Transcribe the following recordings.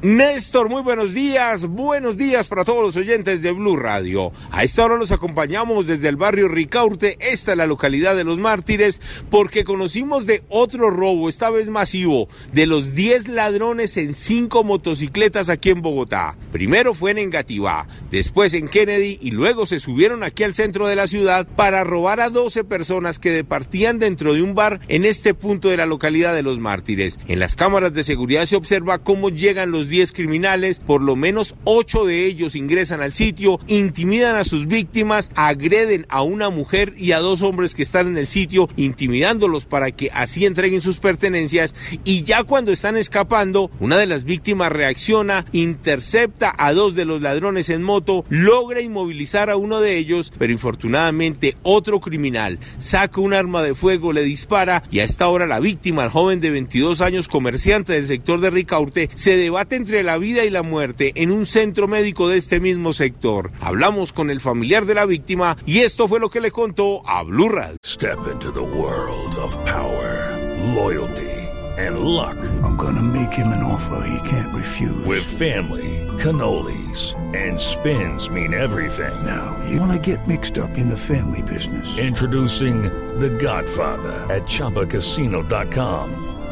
Néstor, muy buenos días, buenos días para todos los oyentes de Blue Radio. A esta hora los acompañamos desde el barrio Ricaurte, esta es la localidad de los mártires, porque conocimos de otro robo, esta vez masivo, de los 10 ladrones en 5 motocicletas aquí en Bogotá. Primero fue en Engativá, después en Kennedy y luego se subieron aquí al centro de la ciudad para robar a 12 personas que departían dentro de un bar en este punto de la localidad de los mártires. En las cámaras de seguridad se observa cómo llegan los 10 criminales, por lo menos 8 de ellos ingresan al sitio, intimidan a sus víctimas, agreden a una mujer y a dos hombres que están en el sitio, intimidándolos para que así entreguen sus pertenencias. Y ya cuando están escapando, una de las víctimas reacciona, intercepta a dos de los ladrones en moto, logra inmovilizar a uno de ellos, pero infortunadamente otro criminal saca un arma de fuego, le dispara y a esta hora la víctima, el joven de 22 años comerciante del sector de Ricaurte, se debate entre la vida y la muerte en un centro médico de este mismo sector. Hablamos con el familiar de la víctima y esto fue lo que le contó a Blue Radio. Step into the world of power, loyalty, and luck. I'm gonna make him an offer he can't refuse. With family, cannolis, and spins mean everything. Now, you wanna get mixed up in the family business. Introducing The Godfather at ChumbaCasino.com.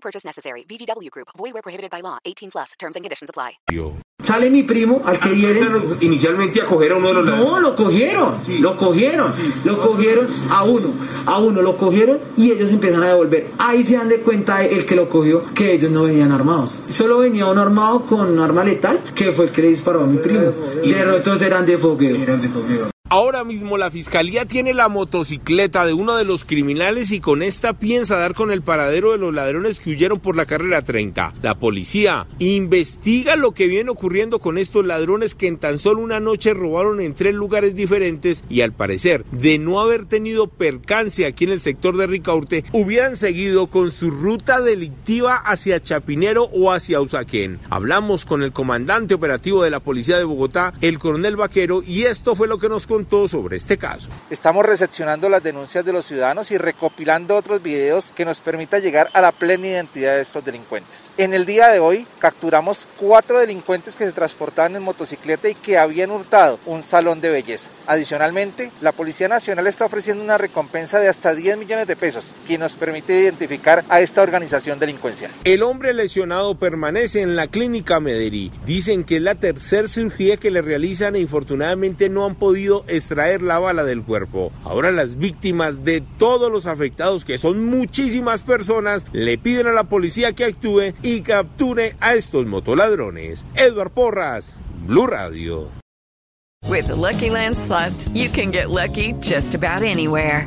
Purchase necessary. VGW Group. Void where prohibited by law. 18 plus. Terms and conditions apply. Sale mi primo al que hieren. Inicialmente a coger a uno de los No, lo cogieron, lo cogieron, lo cogieron a uno, a uno lo cogieron y ellos empiezan a devolver. Ahí se dan de cuenta el que lo cogió que ellos no venían armados. Solo venía uno armado con un arma letal que fue el que le disparó a mi primo. Y de otros eran de fogueo. Ahora mismo la fiscalía tiene la motocicleta de uno de los criminales y con esta piensa dar con el paradero de los ladrones que huyeron por la carrera 30. La policía investiga lo que viene ocurriendo con estos ladrones que en tan solo una noche robaron en tres lugares diferentes y al parecer de no haber tenido percance aquí en el sector de Ricaurte hubieran seguido con su ruta delictiva hacia Chapinero o hacia Usaquén. Hablamos con el comandante operativo de la policía de Bogotá, el coronel Vaquero, y esto fue lo que nos contó sobre este caso. Estamos recepcionando las denuncias de los ciudadanos y recopilando otros videos que nos permita llegar a la plena identidad de estos delincuentes. En el día de hoy capturamos cuatro delincuentes que se transportaban en motocicleta y que habían hurtado un salón de belleza. Adicionalmente, la Policía Nacional está ofreciendo una recompensa de hasta 10 millones de pesos, que nos permite identificar a esta organización delincuencial. El hombre lesionado permanece en la clínica Medellín. Dicen que es la tercera cirugía que le realizan e infortunadamente no han podido extraer la bala del cuerpo. Ahora las víctimas de todos los afectados, que son muchísimas personas, le piden a la policía que actúe y capture a estos motoladrones. Edward Porras, Blue Radio. With the Lucky you can get lucky just about anywhere.